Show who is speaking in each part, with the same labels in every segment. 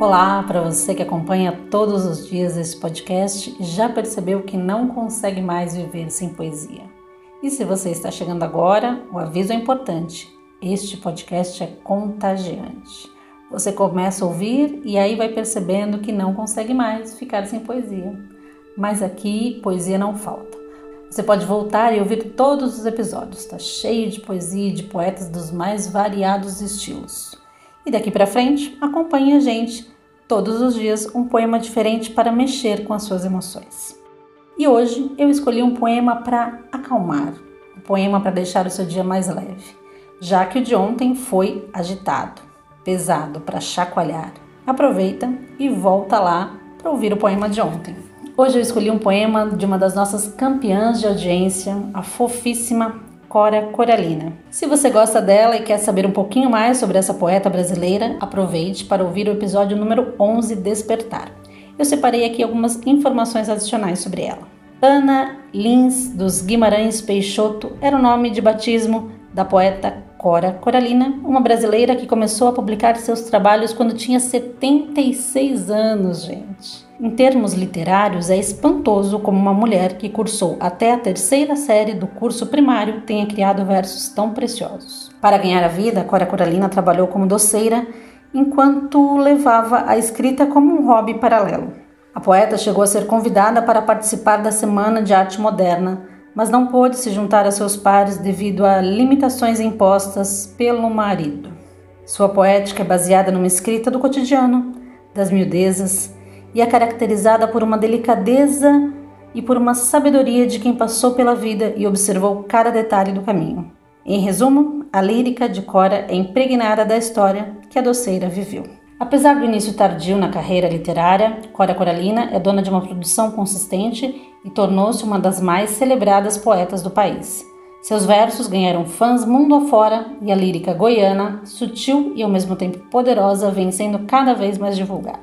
Speaker 1: Olá, para você que acompanha todos os dias esse podcast já percebeu que não consegue mais viver sem poesia. E se você está chegando agora, o aviso é importante. Este podcast é contagiante. Você começa a ouvir e aí vai percebendo que não consegue mais ficar sem poesia. Mas aqui poesia não falta. Você pode voltar e ouvir todos os episódios. Está cheio de poesia e de poetas dos mais variados estilos. E daqui para frente, acompanhe a gente todos os dias um poema diferente para mexer com as suas emoções. E hoje eu escolhi um poema para acalmar, um poema para deixar o seu dia mais leve, já que o de ontem foi agitado, pesado para chacoalhar. Aproveita e volta lá para ouvir o poema de ontem. Hoje eu escolhi um poema de uma das nossas campeãs de audiência, a fofíssima Cora Coralina. Se você gosta dela e quer saber um pouquinho mais sobre essa poeta brasileira, aproveite para ouvir o episódio número 11 Despertar. Eu separei aqui algumas informações adicionais sobre ela. Ana Lins dos Guimarães Peixoto era o nome de batismo da poeta Cora Coralina, uma brasileira que começou a publicar seus trabalhos quando tinha 76 anos, gente. Em termos literários, é espantoso como uma mulher que cursou até a terceira série do curso primário tenha criado versos tão preciosos. Para ganhar a vida, Cora Coralina trabalhou como doceira enquanto levava a escrita como um hobby paralelo. A poeta chegou a ser convidada para participar da Semana de Arte Moderna, mas não pôde se juntar a seus pares devido a limitações impostas pelo marido. Sua poética é baseada numa escrita do cotidiano, das miudezas, e é caracterizada por uma delicadeza e por uma sabedoria de quem passou pela vida e observou cada detalhe do caminho. Em resumo, a lírica de Cora é impregnada da história que a doceira viveu. Apesar do início tardio na carreira literária, Cora Coralina é dona de uma produção consistente e tornou-se uma das mais celebradas poetas do país. Seus versos ganharam fãs mundo afora e a lírica goiana, sutil e ao mesmo tempo poderosa, vem sendo cada vez mais divulgada.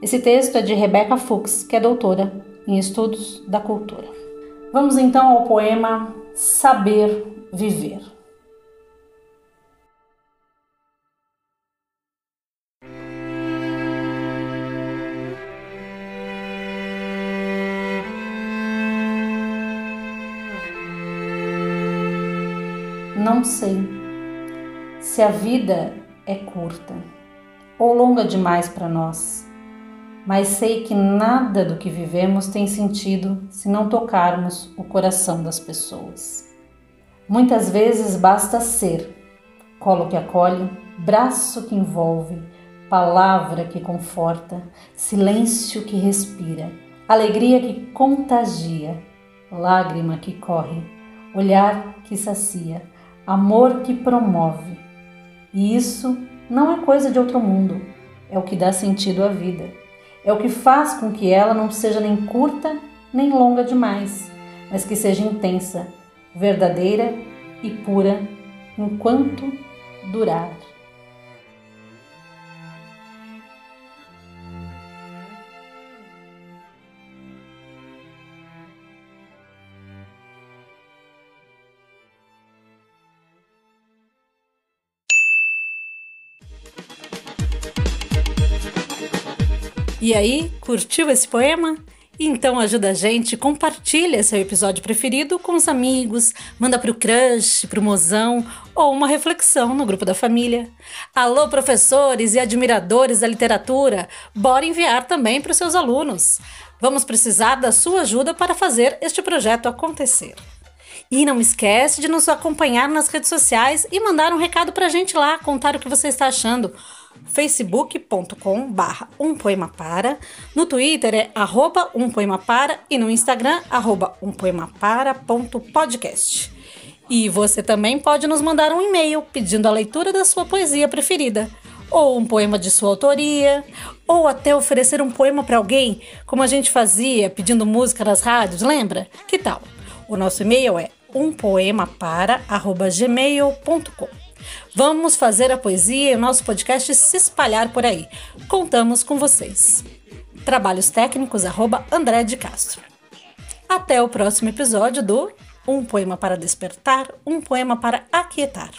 Speaker 1: Esse texto é de Rebecca Fuchs, que é doutora em estudos da cultura. Vamos então ao poema Saber Viver. Não sei se a vida é curta ou longa demais para nós mas sei que nada do que vivemos tem sentido se não tocarmos o coração das pessoas. Muitas vezes basta ser, colo que acolhe, braço que envolve, palavra que conforta, silêncio que respira, alegria que contagia, lágrima que corre, olhar que sacia, amor que promove. E isso não é coisa de outro mundo, é o que dá sentido à vida. É o que faz com que ela não seja nem curta nem longa demais, mas que seja intensa, verdadeira e pura enquanto durar. E aí, curtiu esse poema? Então ajuda a gente, compartilha seu episódio preferido com os amigos, manda pro crush, pro mozão ou uma reflexão no grupo da família. Alô professores e admiradores da literatura, bora enviar também para os seus alunos. Vamos precisar da sua ajuda para fazer este projeto acontecer. E não esquece de nos acompanhar nas redes sociais e mandar um recado pra gente lá, contar o que você está achando facebook.com barra um poema para, no Twitter é arroba um poema para e no Instagram arroba um poema para ponto podcast. E você também pode nos mandar um e-mail pedindo a leitura da sua poesia preferida, ou um poema de sua autoria, ou até oferecer um poema para alguém, como a gente fazia pedindo música nas rádios, lembra? Que tal? O nosso e-mail é umpoemapara@gmail.com. Vamos fazer a poesia e o nosso podcast se espalhar por aí. Contamos com vocês. Trabalhos técnicos, arroba André de Castro. Até o próximo episódio do Um Poema para Despertar, Um Poema para Aquietar.